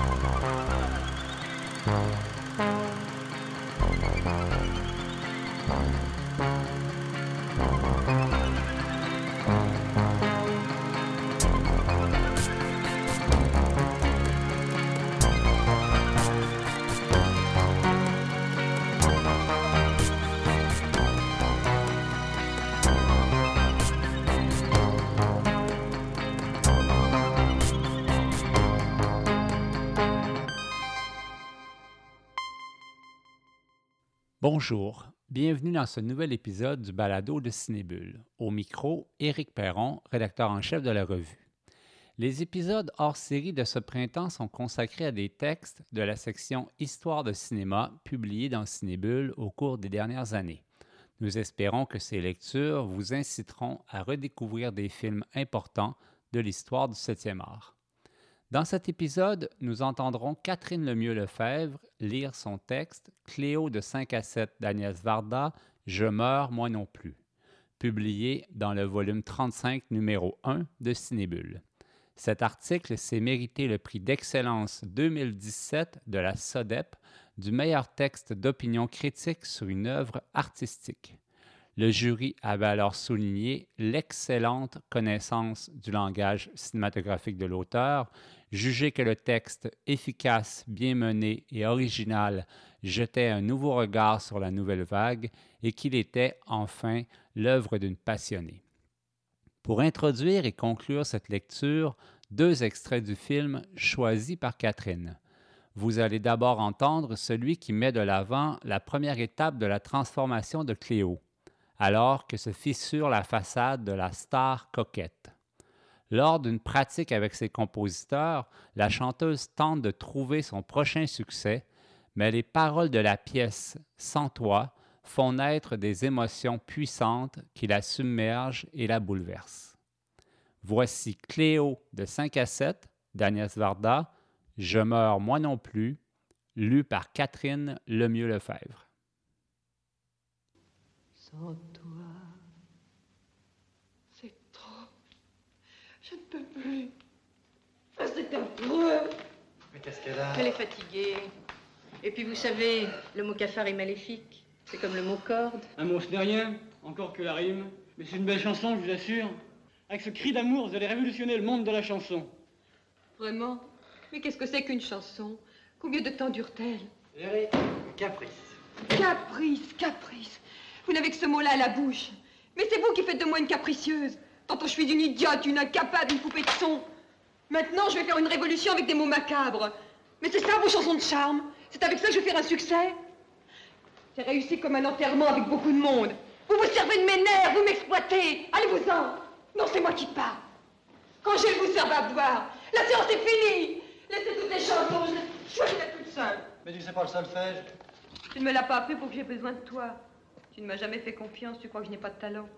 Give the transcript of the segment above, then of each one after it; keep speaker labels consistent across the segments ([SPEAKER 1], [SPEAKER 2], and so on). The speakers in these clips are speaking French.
[SPEAKER 1] Oh, no. Bonjour, bienvenue dans ce nouvel épisode du balado de Cinébule. Au micro, Éric Perron, rédacteur en chef de la revue. Les épisodes hors série de ce printemps sont consacrés à des textes de la section Histoire de cinéma publiés dans Cinébule au cours des dernières années. Nous espérons que ces lectures vous inciteront à redécouvrir des films importants de l'histoire du 7e art. Dans cet épisode, nous entendrons Catherine Lemieux-Lefebvre lire son texte Cléo de 5 à 7 d'Agnès Varda, Je meurs, moi non plus, publié dans le volume 35, numéro 1 de Cinébule. Cet article s'est mérité le prix d'excellence 2017 de la SODEP du meilleur texte d'opinion critique sur une œuvre artistique. Le jury avait alors souligné l'excellente connaissance du langage cinématographique de l'auteur, jugé que le texte efficace, bien mené et original jetait un nouveau regard sur la nouvelle vague et qu'il était enfin l'œuvre d'une passionnée. Pour introduire et conclure cette lecture, deux extraits du film choisis par Catherine. Vous allez d'abord entendre celui qui met de l'avant la première étape de la transformation de Cléo alors que se fissure la façade de la star coquette. Lors d'une pratique avec ses compositeurs, la chanteuse tente de trouver son prochain succès, mais les paroles de la pièce Sans toi font naître des émotions puissantes qui la submergent et la bouleversent. Voici Cléo de 5 à 7 d'Agnès Varda, Je meurs moi non plus, lu par Catherine Lemieux-Lefebvre.
[SPEAKER 2] Sans toi, c'est trop. Je ne peux plus. Ah, c'est affreux.
[SPEAKER 3] Mais qu'est-ce qu'elle a
[SPEAKER 2] Elle est fatiguée. Et puis vous savez, le mot cafard est maléfique. C'est comme le mot corde.
[SPEAKER 4] Un mot, ce n'est rien, encore que la rime. Mais c'est une belle chanson, je vous assure. Avec ce cri d'amour, vous allez révolutionner le monde de la chanson.
[SPEAKER 2] Vraiment? Mais qu'est-ce que c'est qu'une chanson? Combien de temps dure-t-elle?
[SPEAKER 3] Jerry, caprice.
[SPEAKER 2] Caprice, caprice. Vous n'avez que ce mot-là à la bouche. Mais c'est vous qui faites de moi une capricieuse. Tantôt je suis une idiote, une incapable, une poupée de son. Maintenant, je vais faire une révolution avec des mots macabres. Mais c'est ça vos chansons de charme. C'est avec ça que je vais faire un succès. J'ai réussi comme un enterrement avec beaucoup de monde. Vous vous servez de mes nerfs, vous m'exploitez. Allez-vous-en. Non, c'est moi qui pars. Quand je vous servir à boire, la séance est finie. Laissez toutes les chansons, je choisirai toute seule.
[SPEAKER 3] Mais tu sais pas le solfège?
[SPEAKER 2] Tu ne me l'as pas appris pour que j'ai besoin de toi. Tu ne m'as jamais fait confiance, tu crois que je n'ai pas de talent.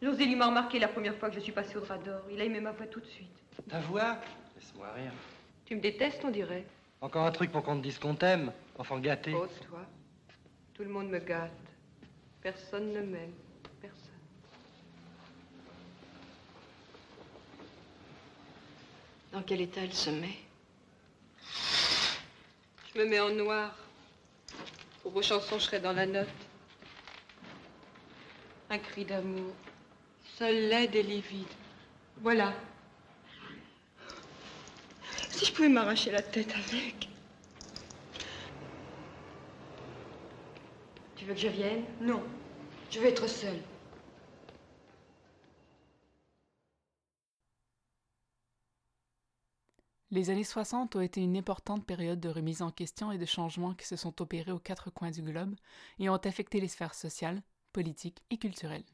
[SPEAKER 2] José m'a remarqué la première fois que je suis passée au Rador. Il a aimé ma voix tout de suite.
[SPEAKER 3] Ta voix Laisse-moi rire.
[SPEAKER 2] Tu me détestes, on dirait.
[SPEAKER 3] Encore un truc pour qu'on te dise qu'on t'aime, enfant gâté.
[SPEAKER 2] Oh, toi. Tout le monde me gâte. Personne ne m'aime. Personne. Dans quel état elle se met? Je me mets en noir. Pour vos chansons, je serai dans la note. Un cri d'amour. Seul laide et livide. Voilà. Si je pouvais m'arracher la tête avec. Tu veux que je vienne? Non. Je veux être seule.
[SPEAKER 5] Les années 60 ont été une importante période de remise en question et de changements qui se sont opérés aux quatre coins du globe et ont affecté les sphères sociales, politiques et culturelles.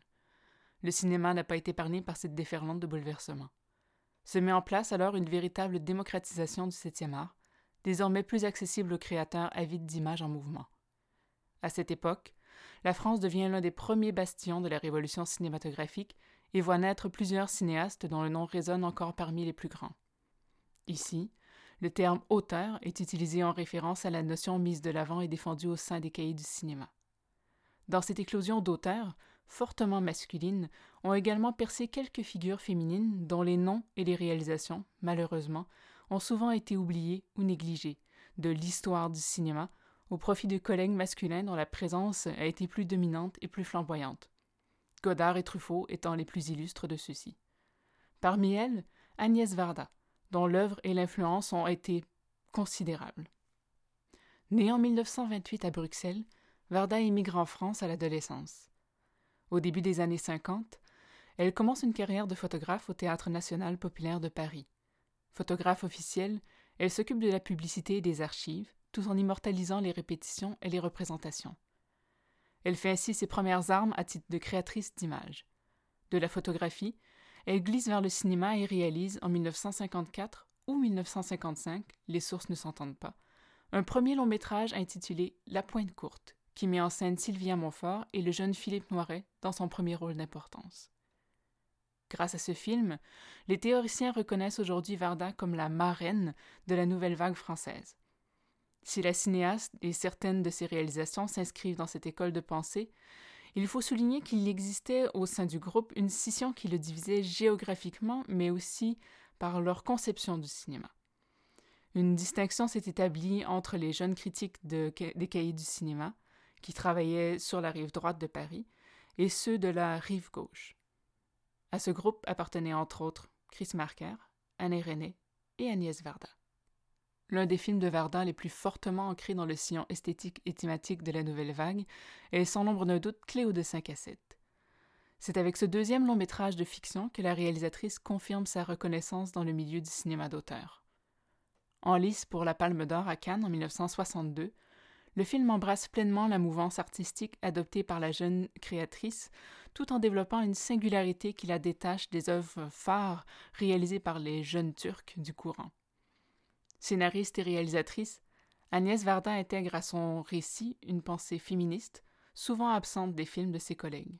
[SPEAKER 5] Le cinéma n'a pas été épargné par cette déferlante de bouleversements. Se met en place alors une véritable démocratisation du septième art, désormais plus accessible aux créateurs avides d'images en mouvement. À cette époque, la France devient l'un des premiers bastions de la révolution cinématographique et voit naître plusieurs cinéastes dont le nom résonne encore parmi les plus grands. Ici, le terme auteur est utilisé en référence à la notion mise de l'avant et défendue au sein des cahiers du cinéma. Dans cette éclosion d'auteurs, fortement masculines, ont également percé quelques figures féminines dont les noms et les réalisations, malheureusement, ont souvent été oubliés ou négligés de l'histoire du cinéma au profit de collègues masculins dont la présence a été plus dominante et plus flamboyante. Godard et Truffaut étant les plus illustres de ceux-ci. Parmi elles, Agnès Varda, dont l'œuvre et l'influence ont été considérables. Née en 1928 à Bruxelles, Varda émigre en France à l'adolescence. Au début des années 50, elle commence une carrière de photographe au Théâtre national populaire de Paris. Photographe officielle, elle s'occupe de la publicité et des archives, tout en immortalisant les répétitions et les représentations. Elle fait ainsi ses premières armes à titre de créatrice d'images. De la photographie, elle glisse vers le cinéma et réalise en 1954 ou 1955, les sources ne s'entendent pas, un premier long métrage intitulé La Pointe courte, qui met en scène Sylvia Montfort et le jeune Philippe Noiret dans son premier rôle d'importance. Grâce à ce film, les théoriciens reconnaissent aujourd'hui Varda comme la marraine de la nouvelle vague française. Si la cinéaste et certaines de ses réalisations s'inscrivent dans cette école de pensée, il faut souligner qu'il existait au sein du groupe une scission qui le divisait géographiquement, mais aussi par leur conception du cinéma. Une distinction s'est établie entre les jeunes critiques des cahiers du cinéma, qui travaillaient sur la rive droite de Paris, et ceux de la rive gauche. À ce groupe appartenaient entre autres Chris Marker, Anne René et Agnès Varda. L'un des films de Varda les plus fortement ancrés dans le sillon esthétique et thématique de la nouvelle vague est sans nombre d'un doute Cléo de 5 à 7. C'est avec ce deuxième long métrage de fiction que la réalisatrice confirme sa reconnaissance dans le milieu du cinéma d'auteur. En lice pour la Palme d'Or à Cannes en 1962, le film embrasse pleinement la mouvance artistique adoptée par la jeune créatrice, tout en développant une singularité qui la détache des œuvres phares réalisées par les jeunes Turcs du courant. Scénariste et réalisatrice, Agnès Varda intègre à son récit une pensée féministe, souvent absente des films de ses collègues.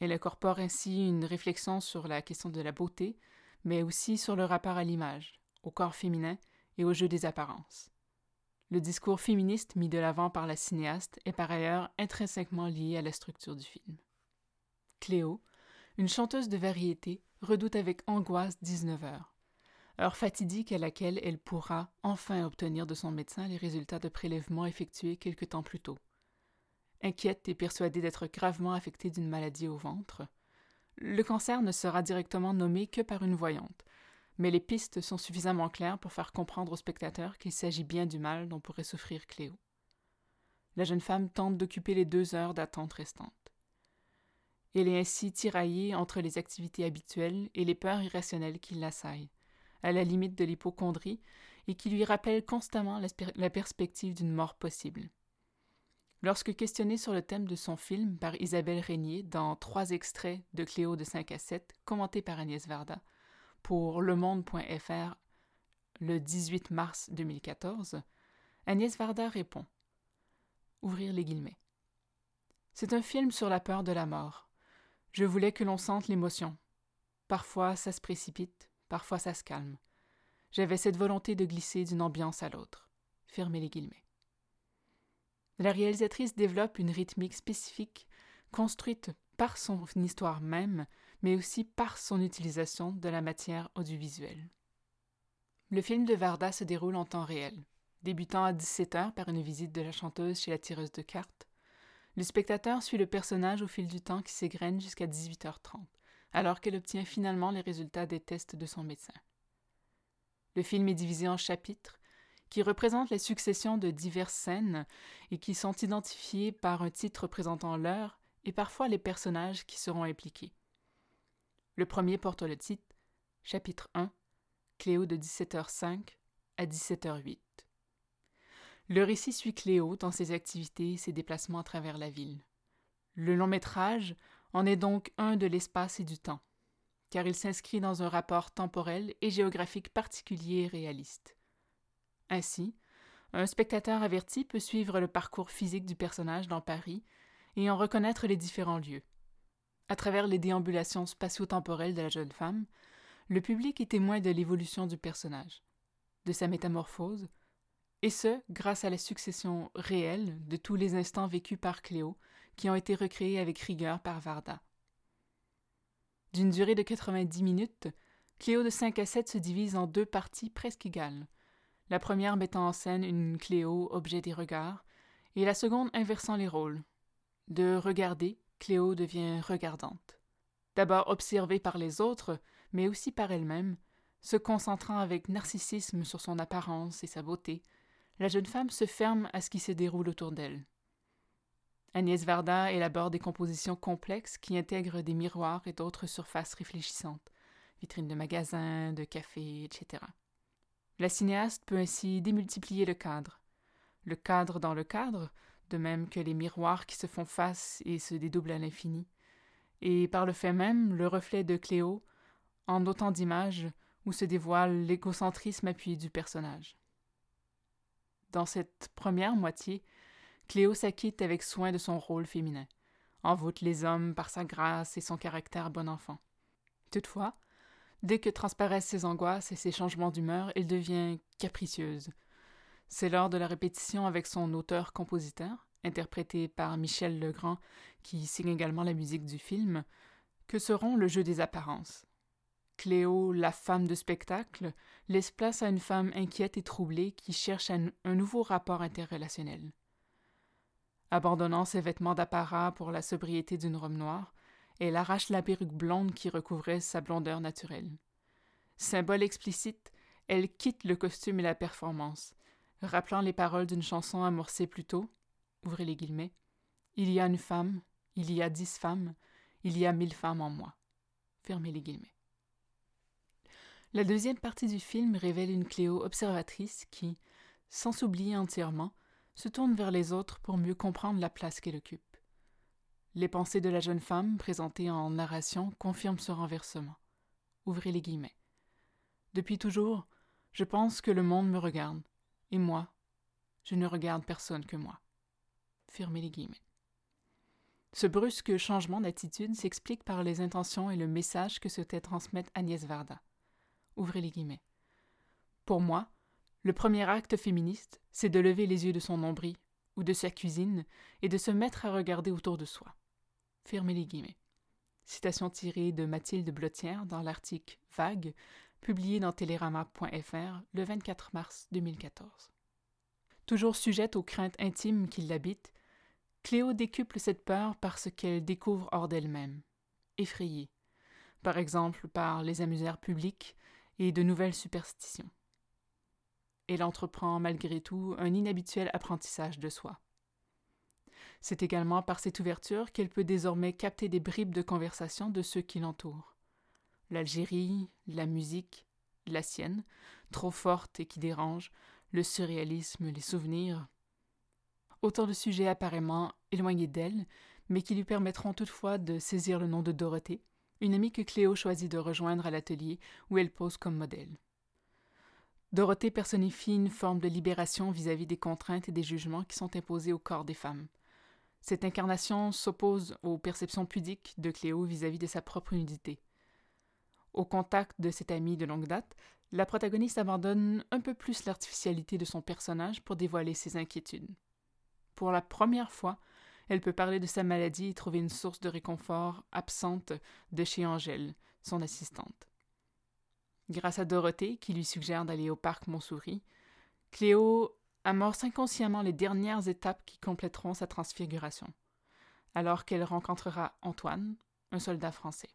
[SPEAKER 5] Elle incorpore ainsi une réflexion sur la question de la beauté, mais aussi sur le rapport à l'image, au corps féminin et au jeu des apparences. Le discours féministe mis de l'avant par la cinéaste est par ailleurs intrinsèquement lié à la structure du film. Cléo, une chanteuse de variété, redoute avec angoisse 19 heures, heure fatidique à laquelle elle pourra enfin obtenir de son médecin les résultats de prélèvements effectués quelque temps plus tôt. Inquiète et persuadée d'être gravement affectée d'une maladie au ventre, le cancer ne sera directement nommé que par une voyante, mais les pistes sont suffisamment claires pour faire comprendre au spectateur qu'il s'agit bien du mal dont pourrait souffrir Cléo. La jeune femme tente d'occuper les deux heures d'attente restantes. Elle est ainsi tiraillée entre les activités habituelles et les peurs irrationnelles qui l'assaillent, à la limite de l'hypochondrie, et qui lui rappellent constamment la perspective d'une mort possible. Lorsque questionnée sur le thème de son film par Isabelle Régnier dans trois extraits de Cléo de 5 à 7, commentés par Agnès Varda, pour lemonde.fr le 18 mars 2014, Agnès Varda répond Ouvrir les guillemets. C'est un film sur la peur de la mort. Je voulais que l'on sente l'émotion. Parfois ça se précipite, parfois ça se calme. J'avais cette volonté de glisser d'une ambiance à l'autre. Fermez les guillemets. La réalisatrice développe une rythmique spécifique, construite par son histoire même, mais aussi par son utilisation de la matière audiovisuelle. Le film de Varda se déroule en temps réel, débutant à 17h par une visite de la chanteuse chez la tireuse de cartes. Le spectateur suit le personnage au fil du temps qui s'égrène jusqu'à 18h30, alors qu'elle obtient finalement les résultats des tests de son médecin. Le film est divisé en chapitres qui représentent la succession de diverses scènes et qui sont identifiés par un titre représentant l'heure et parfois les personnages qui seront impliqués. Le premier porte le titre Chapitre 1 Cléo de 17h05 à 17h08. Le récit suit Cléo dans ses activités et ses déplacements à travers la ville. Le long métrage en est donc un de l'espace et du temps, car il s'inscrit dans un rapport temporel et géographique particulier et réaliste. Ainsi, un spectateur averti peut suivre le parcours physique du personnage dans Paris et en reconnaître les différents lieux. À travers les déambulations spatio-temporelles de la jeune femme, le public est témoin de l'évolution du personnage, de sa métamorphose, et ce, grâce à la succession réelle de tous les instants vécus par Cléo, qui ont été recréés avec rigueur par Varda. D'une durée de 90 minutes, Cléo de 5 à 7 se divise en deux parties presque égales. La première mettant en scène une Cléo objet des regards, et la seconde inversant les rôles. De regarder, Cléo devient regardante. D'abord observée par les autres, mais aussi par elle-même, se concentrant avec narcissisme sur son apparence et sa beauté, la jeune femme se ferme à ce qui se déroule autour d'elle. Agnès Varda élabore des compositions complexes qui intègrent des miroirs et d'autres surfaces réfléchissantes, vitrines de magasins, de cafés, etc. La cinéaste peut ainsi démultiplier le cadre. Le cadre dans le cadre, de même que les miroirs qui se font face et se dédoublent à l'infini, et par le fait même le reflet de Cléo en autant d'images où se dévoile l'égocentrisme appuyé du personnage. Dans cette première moitié, Cléo s'acquitte avec soin de son rôle féminin, envoûte les hommes par sa grâce et son caractère bon enfant. Toutefois, dès que transparaissent ses angoisses et ses changements d'humeur, elle devient capricieuse. C'est lors de la répétition avec son auteur-compositeur, interprété par Michel Legrand, qui signe également la musique du film, que seront le jeu des apparences. Cléo, la femme de spectacle, laisse place à une femme inquiète et troublée qui cherche un, un nouveau rapport interrelationnel. Abandonnant ses vêtements d'apparat pour la sobriété d'une robe noire, elle arrache la perruque blonde qui recouvrait sa blondeur naturelle. Symbole explicite, elle quitte le costume et la performance, rappelant les paroles d'une chanson amorcée plus tôt. Ouvrez les guillemets. Il y a une femme, il y a dix femmes, il y a mille femmes en moi. Fermez les guillemets. La deuxième partie du film révèle une Cléo observatrice qui, sans s'oublier entièrement, se tourne vers les autres pour mieux comprendre la place qu'elle occupe. Les pensées de la jeune femme, présentées en narration, confirment ce renversement. Ouvrez les guillemets. Depuis toujours, je pense que le monde me regarde, et moi, je ne regarde personne que moi. Fermez les guillemets. Ce brusque changement d'attitude s'explique par les intentions et le message que souhaitait transmettre Agnès Varda. Ouvrez les guillemets. Pour moi, le premier acte féministe, c'est de lever les yeux de son nombril ou de sa cuisine et de se mettre à regarder autour de soi. Fermez les guillemets. Citation tirée de Mathilde Blottière dans l'article Vague, publié dans télérama.fr le 24 mars 2014. Toujours sujette aux craintes intimes qui l'habitent, Cléo décuple cette peur par ce qu'elle découvre hors d'elle-même, effrayée, par exemple par les amusaires publics et de nouvelles superstitions. Elle entreprend malgré tout un inhabituel apprentissage de soi. C'est également par cette ouverture qu'elle peut désormais capter des bribes de conversation de ceux qui l'entourent. L'Algérie, la musique, la sienne, trop forte et qui dérange, le surréalisme, les souvenirs. Autant de sujets apparemment éloignés d'elle, mais qui lui permettront toutefois de saisir le nom de Dorothée, une amie que Cléo choisit de rejoindre à l'atelier où elle pose comme modèle. Dorothée personnifie une forme de libération vis-à-vis des contraintes et des jugements qui sont imposés au corps des femmes. Cette incarnation s'oppose aux perceptions pudiques de Cléo vis-à-vis de sa propre nudité. Au contact de cette amie de longue date, la protagoniste abandonne un peu plus l'artificialité de son personnage pour dévoiler ses inquiétudes. Pour la première fois, elle peut parler de sa maladie et trouver une source de réconfort absente de chez Angèle, son assistante. Grâce à Dorothée, qui lui suggère d'aller au parc Montsouris, Cléo amorce inconsciemment les dernières étapes qui compléteront sa transfiguration, alors qu'elle rencontrera Antoine, un soldat français.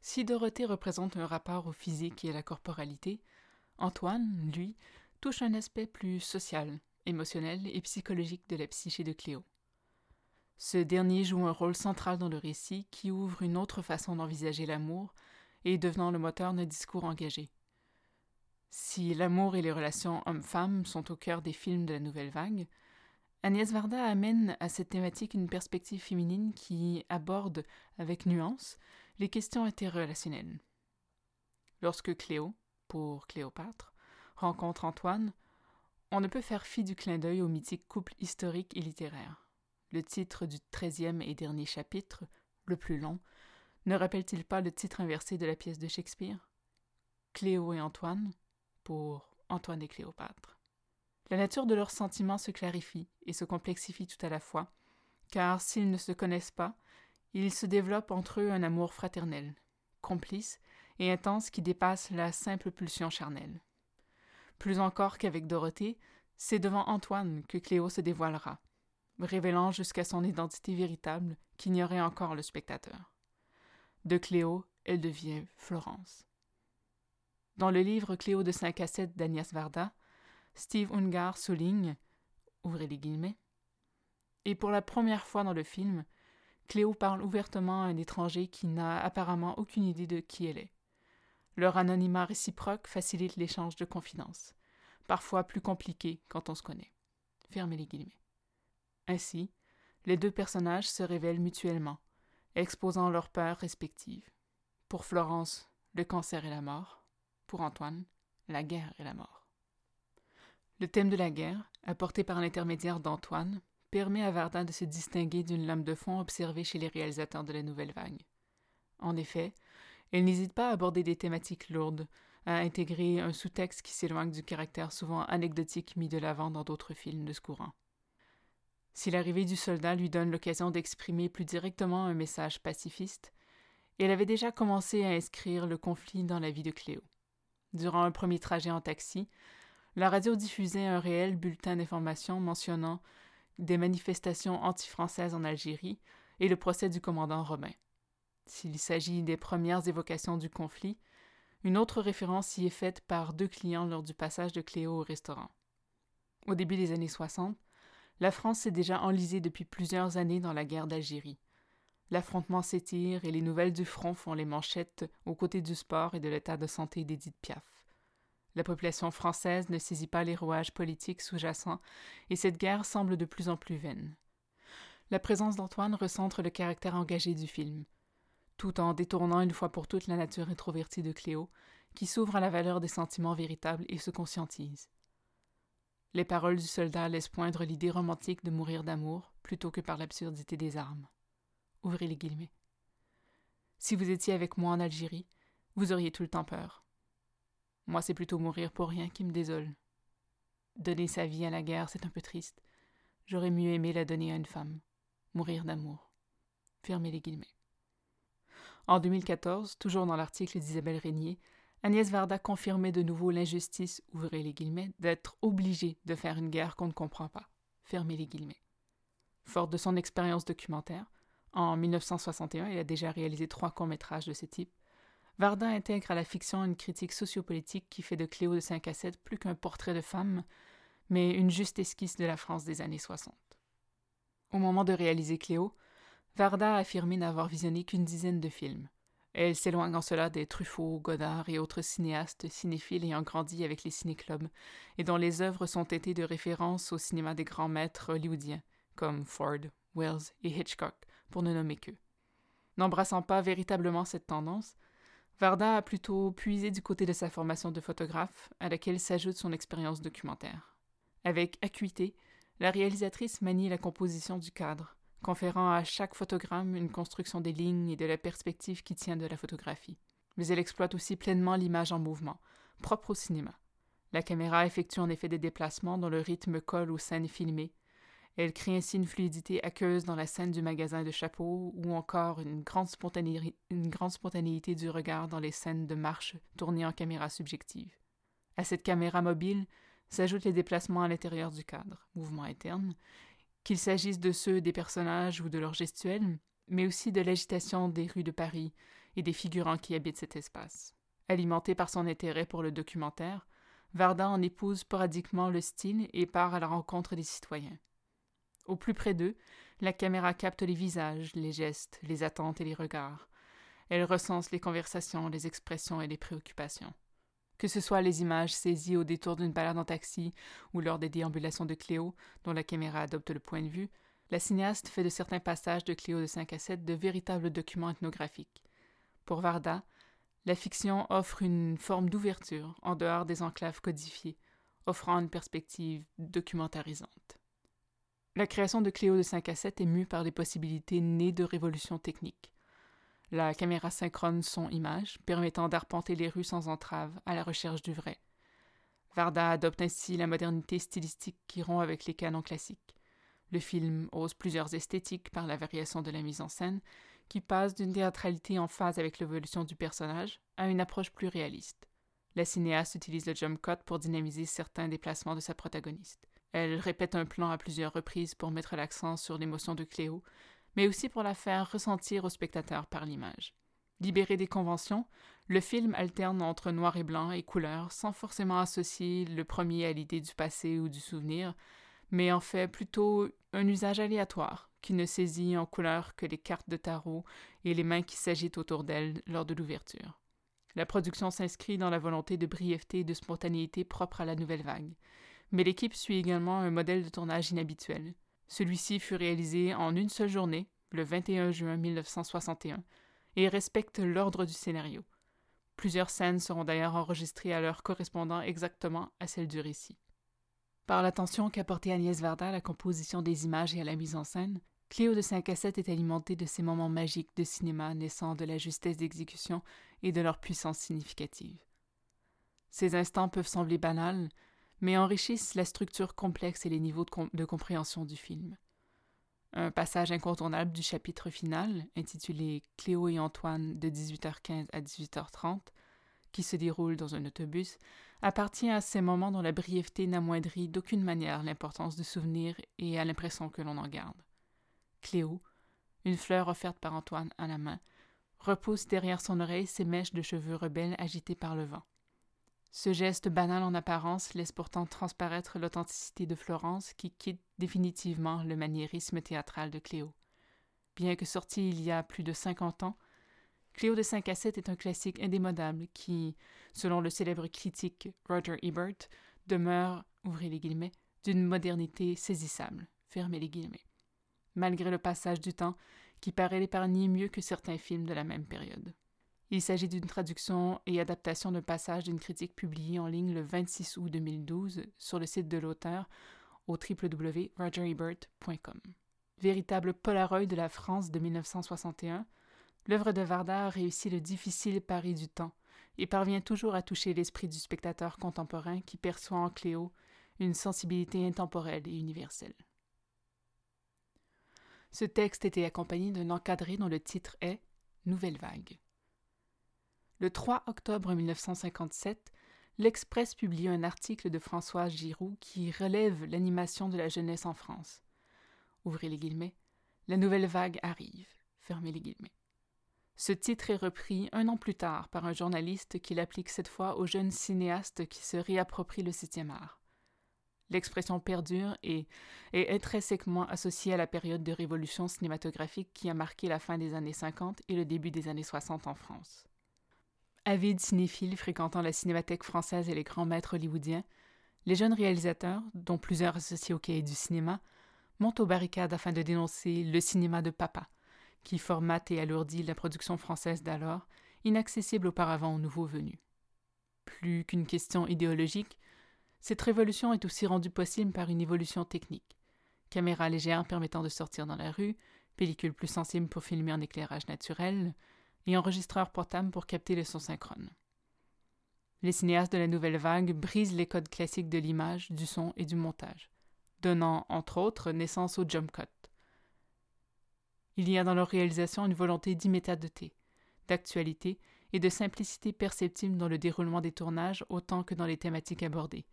[SPEAKER 5] Si Dorothée représente un rapport au physique et à la corporalité, Antoine, lui, touche un aspect plus social, émotionnel et psychologique de la psyché de Cléo. Ce dernier joue un rôle central dans le récit qui ouvre une autre façon d'envisager l'amour et devenant le moteur d'un discours engagé. Si l'amour et les relations hommes-femmes sont au cœur des films de la nouvelle vague, Agnès Varda amène à cette thématique une perspective féminine qui aborde, avec nuance, les questions interrelationnelles. Lorsque Cléo, pour Cléopâtre, rencontre Antoine, on ne peut faire fi du clin d'œil au mythique couple historique et littéraire. Le titre du treizième et dernier chapitre, le plus long, ne rappelle-t-il pas le titre inversé de la pièce de Shakespeare? Cléo et Antoine, pour Antoine et Cléopâtre. La nature de leurs sentiments se clarifie et se complexifie tout à la fois, car s'ils ne se connaissent pas, il se développe entre eux un amour fraternel, complice et intense qui dépasse la simple pulsion charnelle. Plus encore qu'avec Dorothée, c'est devant Antoine que Cléo se dévoilera, révélant jusqu'à son identité véritable qu'ignorait encore le spectateur. De Cléo, elle devient Florence. Dans le livre Cléo de 5 à 7 d'Agnès Varda, Steve Ungar souligne, ouvrez les guillemets, et pour la première fois dans le film, Cléo parle ouvertement à un étranger qui n'a apparemment aucune idée de qui elle est. Leur anonymat réciproque facilite l'échange de confidences, parfois plus compliqué quand on se connaît. Fermez les guillemets. Ainsi, les deux personnages se révèlent mutuellement, exposant leurs peurs respectives. Pour Florence, le cancer et la mort. Pour Antoine, la guerre et la mort. Le thème de la guerre, apporté par l'intermédiaire d'Antoine, permet à Varda de se distinguer d'une lame de fond observée chez les réalisateurs de la nouvelle vague. En effet, elle n'hésite pas à aborder des thématiques lourdes, à intégrer un sous-texte qui s'éloigne du caractère souvent anecdotique mis de l'avant dans d'autres films de ce courant. Si l'arrivée du soldat lui donne l'occasion d'exprimer plus directement un message pacifiste, elle avait déjà commencé à inscrire le conflit dans la vie de Cléo. Durant un premier trajet en taxi, la radio diffusait un réel bulletin d'information mentionnant des manifestations anti-françaises en Algérie et le procès du commandant Romain. S'il s'agit des premières évocations du conflit, une autre référence y est faite par deux clients lors du passage de Cléo au restaurant. Au début des années 60, la France s'est déjà enlisée depuis plusieurs années dans la guerre d'Algérie. L'affrontement s'étire et les nouvelles du front font les manchettes aux côtés du sport et de l'état de santé d'Edith Piaf. La population française ne saisit pas les rouages politiques sous-jacents et cette guerre semble de plus en plus vaine. La présence d'Antoine recentre le caractère engagé du film, tout en détournant une fois pour toutes la nature introvertie de Cléo, qui s'ouvre à la valeur des sentiments véritables et se conscientise. Les paroles du soldat laissent poindre l'idée romantique de mourir d'amour plutôt que par l'absurdité des armes. Ouvrez les guillemets. Si vous étiez avec moi en Algérie, vous auriez tout le temps peur. Moi, c'est plutôt mourir pour rien qui me désole. Donner sa vie à la guerre, c'est un peu triste. J'aurais mieux aimé la donner à une femme. Mourir d'amour. Fermez les guillemets. En 2014, toujours dans l'article d'Isabelle Régnier, Agnès Varda confirmait de nouveau l'injustice, ouvrez les guillemets, d'être obligée de faire une guerre qu'on ne comprend pas. Fermez les guillemets. Forte de son expérience documentaire, en 1961, elle a déjà réalisé trois courts-métrages de ce type, Varda intègre à la fiction une critique sociopolitique qui fait de Cléo de 5 à 7 plus qu'un portrait de femme, mais une juste esquisse de la France des années 60. Au moment de réaliser Cléo, Varda a affirmé n'avoir visionné qu'une dizaine de films. Elle s'éloigne en cela des Truffaut, Godard et autres cinéastes cinéphiles ayant grandi avec les ciné-clubs et dont les œuvres sont teintées de références au cinéma des grands maîtres hollywoodiens comme Ford, Wells et Hitchcock, pour ne nommer qu'eux. N'embrassant pas véritablement cette tendance, Varda a plutôt puisé du côté de sa formation de photographe, à laquelle s'ajoute son expérience documentaire. Avec acuité, la réalisatrice manie la composition du cadre, conférant à chaque photogramme une construction des lignes et de la perspective qui tient de la photographie. Mais elle exploite aussi pleinement l'image en mouvement, propre au cinéma. La caméra effectue en effet des déplacements dont le rythme colle aux scènes filmées, elle crée ainsi une fluidité aqueuse dans la scène du magasin de chapeaux ou encore une grande, spontanéité du regard dans les scènes de marche tournées en caméra subjective. À cette caméra mobile s'ajoutent les déplacements à l'intérieur du cadre, mouvements internes, qu'il s'agisse de ceux des personnages ou de leurs gestuels, mais aussi de l'agitation des rues de Paris et des figurants qui habitent cet espace. Alimenté par son intérêt pour le documentaire, Varda en épouse sporadiquement le style et part à la rencontre des citoyens. Au plus près d'eux, la caméra capte les visages, les gestes, les attentes et les regards. Elle recense les conversations, les expressions et les préoccupations. Que ce soit les images saisies au détour d'une balade en taxi ou lors des déambulations de Cléo, dont la caméra adopte le point de vue, la cinéaste fait de certains passages de Cléo de 5 à 7 de véritables documents ethnographiques. Pour Varda, la fiction offre une forme d'ouverture en dehors des enclaves codifiées, offrant une perspective documentarisante. La création de Cléo de 5 à 7 est mue par les possibilités nées de révolutions techniques. La caméra synchrone son-image, permettant d'arpenter les rues sans entrave à la recherche du vrai. Varda adopte ainsi la modernité stylistique qui rompt avec les canons classiques. Le film ose plusieurs esthétiques par la variation de la mise en scène, qui passe d'une théâtralité en phase avec l'évolution du personnage à une approche plus réaliste. La cinéaste utilise le jump cut pour dynamiser certains déplacements de sa protagoniste. Elle répète un plan à plusieurs reprises pour mettre l'accent sur l'émotion de Cléo, mais aussi pour la faire ressentir au spectateur par l'image. Libéré des conventions, le film alterne entre noir et blanc et couleur sans forcément associer le premier à l'idée du passé ou du souvenir, mais en fait plutôt un usage aléatoire qui ne saisit en couleur que les cartes de tarot et les mains qui s'agitent autour d'elle lors de l'ouverture. La production s'inscrit dans la volonté de brièveté et de spontanéité propre à la nouvelle vague. Mais l'équipe suit également un modèle de tournage inhabituel. Celui-ci fut réalisé en une seule journée, le 21 juin 1961, et respecte l'ordre du scénario. Plusieurs scènes seront d'ailleurs enregistrées à l'heure correspondant exactement à celle du récit. Par l'attention qu'apportait Agnès Varda à la composition des images et à la mise en scène, Cléo de 5 à 7 est alimentée de ces moments magiques de cinéma naissant de la justesse d'exécution et de leur puissance significative. Ces instants peuvent sembler banals, mais enrichissent la structure complexe et les niveaux de, compréhension du film. Un passage incontournable du chapitre final, intitulé Cléo et Antoine de 18h15 à 18h30, qui se déroule dans un autobus, appartient à ces moments dont la brièveté n'amoindrit d'aucune manière l'importance du souvenir et à l'impression que l'on en garde. Cléo, une fleur offerte par Antoine à la main, repousse derrière son oreille ses mèches de cheveux rebelles agitées par le vent. Ce geste banal en apparence laisse pourtant transparaître l'authenticité de Florence qui quitte définitivement le maniérisme théâtral de Cléo. Bien que sorti il y a plus de cinquante ans, Cléo de 5 à 7 est un classique indémodable qui, selon le célèbre critique Roger Ebert, demeure, les guillemets, d'une modernité saisissable, fermez les guillemets, malgré le passage du temps qui paraît l'épargner mieux que certains films de la même période. Il s'agit d'une traduction et adaptation d'un passage d'une critique publiée en ligne le 26 août 2012 sur le site de l'auteur au www.rogerebert.com. Véritable Polaroid de la France de 1961, L'œuvre de Varda réussit le difficile pari du temps et parvient toujours à toucher l'esprit du spectateur contemporain qui perçoit en Cléo une sensibilité intemporelle et universelle. Ce texte était accompagné d'un encadré dont le titre est Nouvelle vague. Le 3 octobre 1957, l'Express publie un article de Françoise Giroud qui relève l'animation de la jeunesse en France. Ouvrez les guillemets. La nouvelle vague arrive. Fermez les guillemets. Ce titre est repris un an plus tard par un journaliste qui l'applique cette fois aux jeunes cinéastes qui se réapproprient le septième art. L'expression perdure et est intrinsèquement associée à la période de révolution cinématographique qui a marqué la fin des années 50 et le début des années 60 en France. Avides cinéphiles fréquentant la cinémathèque française et les grands maîtres hollywoodiens, les jeunes réalisateurs, dont plusieurs associés au cahier du cinéma, montent aux barricades afin de dénoncer le cinéma de papa, qui formate et alourdit la production française d'alors, inaccessible auparavant aux nouveaux venus. Plus qu'une question idéologique, cette révolution est aussi rendue possible par une évolution technique. Caméras légères permettant de sortir dans la rue, pellicules plus sensibles pour filmer en éclairage naturel, et enregistreurs portables pour capter le son synchrone. Les cinéastes de la nouvelle vague brisent les codes classiques de l'image, du son et du montage, donnant, entre autres, naissance au jump cut. Il y a dans leur réalisation une volonté d'immédiateté, d'actualité et de simplicité perceptible dans le déroulement des tournages autant que dans les thématiques abordées,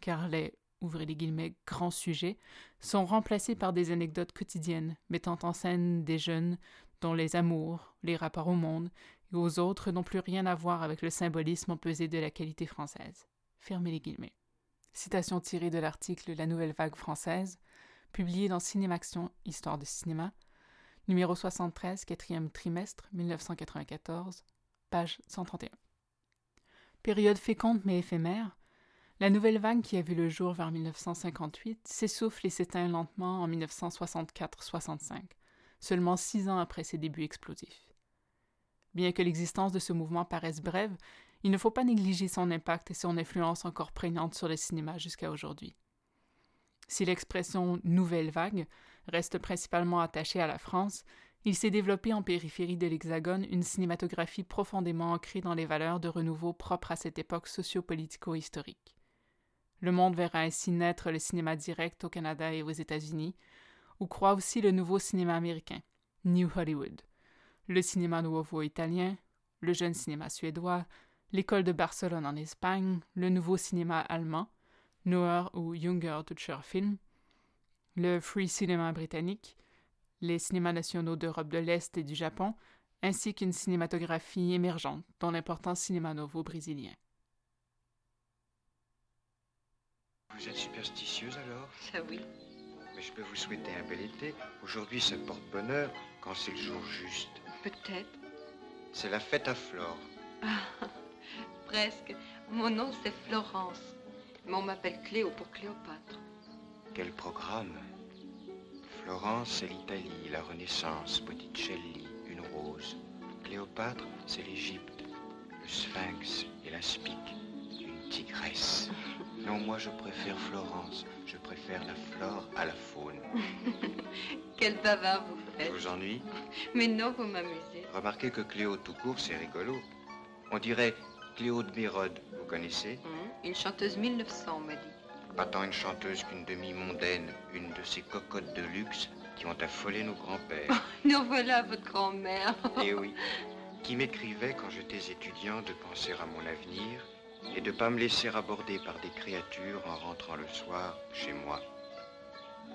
[SPEAKER 5] car les ouvrez les guillemets, grands sujets, sont remplacés par des anecdotes quotidiennes mettant en scène des jeunes dont les amours, les rapports au monde et aux autres n'ont plus rien à voir avec le symbolisme empesé de la qualité française. Fermez les guillemets. Citation tirée de l'article La Nouvelle Vague française, publié dans Cinémaction, Histoire de cinéma, numéro 73, quatrième trimestre 1994, page 131. Période féconde mais éphémère, la nouvelle vague qui a vu le jour vers 1958 s'essouffle et s'éteint lentement en 1964-65, seulement six ans après ses débuts explosifs. Bien que l'existence de ce mouvement paraisse brève, il ne faut pas négliger son impact et son influence encore prégnante sur le cinéma jusqu'à aujourd'hui. Si l'expression nouvelle vague reste principalement attaché à la France, il s'est développé en périphérie de l'Hexagone une cinématographie profondément ancrée dans les valeurs de renouveau propres à cette époque socio-politico-historique. Le monde verra ainsi naître le cinéma direct au Canada et aux États-Unis, où croit aussi le nouveau cinéma américain, New Hollywood, le cinéma nouveau italien, le jeune cinéma suédois, l'école de Barcelone en Espagne, le nouveau cinéma allemand, Neuer ou Junger Deutscher Film, le free cinéma britannique, les cinémas nationaux d'Europe de l'Est et du Japon, ainsi qu'une cinématographie émergente, dont l'importance cinéma nouveau brésilien.
[SPEAKER 6] Vous êtes superstitieuse alors?
[SPEAKER 2] Ça oui.
[SPEAKER 6] Mais je peux vous souhaiter un bel été. Aujourd'hui, ça porte bonheur quand c'est le jour juste.
[SPEAKER 2] Peut-être.
[SPEAKER 6] C'est la fête à Flore.
[SPEAKER 2] Presque. Mon nom, c'est Florence. Mais on m'appelle Cléo pour Cléopâtre.
[SPEAKER 6] Quel programme Florence, c'est l'Italie, la Renaissance, Botticelli, une rose. Cléopâtre, c'est l'Égypte, le Sphinx et la Spique, une tigresse. Non, moi je préfère Florence. Je préfère la flore à la faune.
[SPEAKER 2] Quel bavard vous
[SPEAKER 6] Je
[SPEAKER 2] faites.
[SPEAKER 6] vous ennuie
[SPEAKER 2] Mais non, vous m'amusez.
[SPEAKER 6] Remarquez que Cléo tout court, c'est rigolo. On dirait Cléo de Bérode, vous connaissez?
[SPEAKER 2] Hum, Une chanteuse 1900, on m'a dit.
[SPEAKER 6] Pas tant une chanteuse qu'une demi-mondaine, une de ces cocottes de luxe qui ont affolé nos grands-pères.
[SPEAKER 2] Nous voilà votre grand-mère.
[SPEAKER 6] Eh oui, qui m'écrivait quand j'étais étudiant de penser à mon avenir et de pas me laisser aborder par des créatures en rentrant le soir chez moi.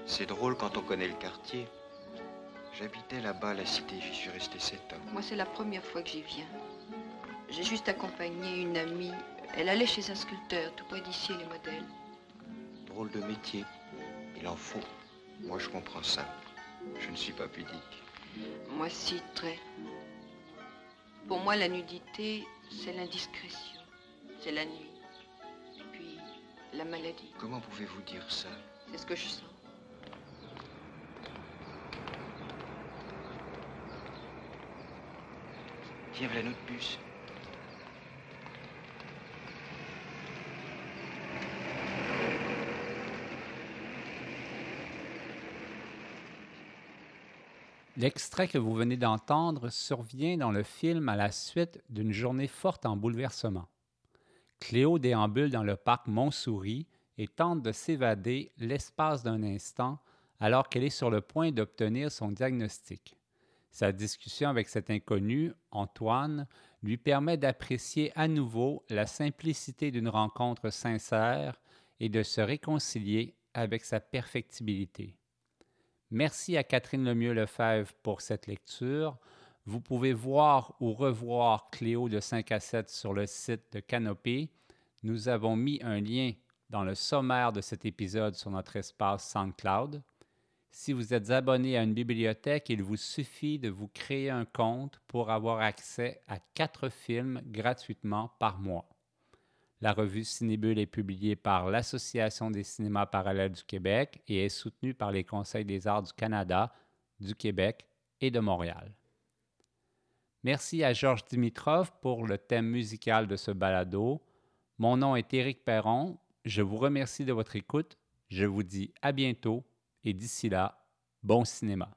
[SPEAKER 6] C'est drôle quand on connaît le quartier. J'habitais là-bas la cité, j'y suis resté sept ans.
[SPEAKER 2] Moi, c'est la première fois que j'y viens. J'ai juste accompagné une amie. Elle allait chez un sculpteur, tout près d'ici, les modèles.
[SPEAKER 6] Drôle de métier. Il en faut. Moi, je comprends ça. Je ne suis pas pudique.
[SPEAKER 2] Moi, si, très. Pour moi, la nudité, c'est l'indiscrétion. C'est la nuit. Et puis, la maladie.
[SPEAKER 6] Comment pouvez-vous dire ça?
[SPEAKER 2] C'est ce que je sens.
[SPEAKER 6] Tiens, voilà notre bus.
[SPEAKER 1] L'extrait que vous venez d'entendre survient dans le film à la suite d'une journée forte en bouleversement. Cléo déambule dans le parc Montsouris et tente de s'évader l'espace d'un instant alors qu'elle est sur le point d'obtenir son diagnostic. Sa discussion avec cet inconnu, Antoine, lui permet d'apprécier à nouveau la simplicité d'une rencontre sincère et de se réconcilier avec sa perfectibilité. Merci à Catherine Lemieux-Lefebvre pour cette lecture. Vous pouvez voir ou revoir Cléo de 5 à 7 sur le site de Canopée. Nous avons mis un lien dans le sommaire de cet épisode sur notre espace SoundCloud. Si vous êtes abonné à une bibliothèque, il vous suffit de vous créer un compte pour avoir accès à quatre films gratuitement par mois. La revue Cinébule est publiée par l'Association des cinémas parallèles du Québec et est soutenue par les Conseils des arts du Canada, du Québec et de Montréal. Merci à Georges Dimitrov pour le thème musical de ce balado. Mon nom est Éric Perron. Je vous remercie de votre écoute. Je vous dis à bientôt et d'ici là, bon cinéma.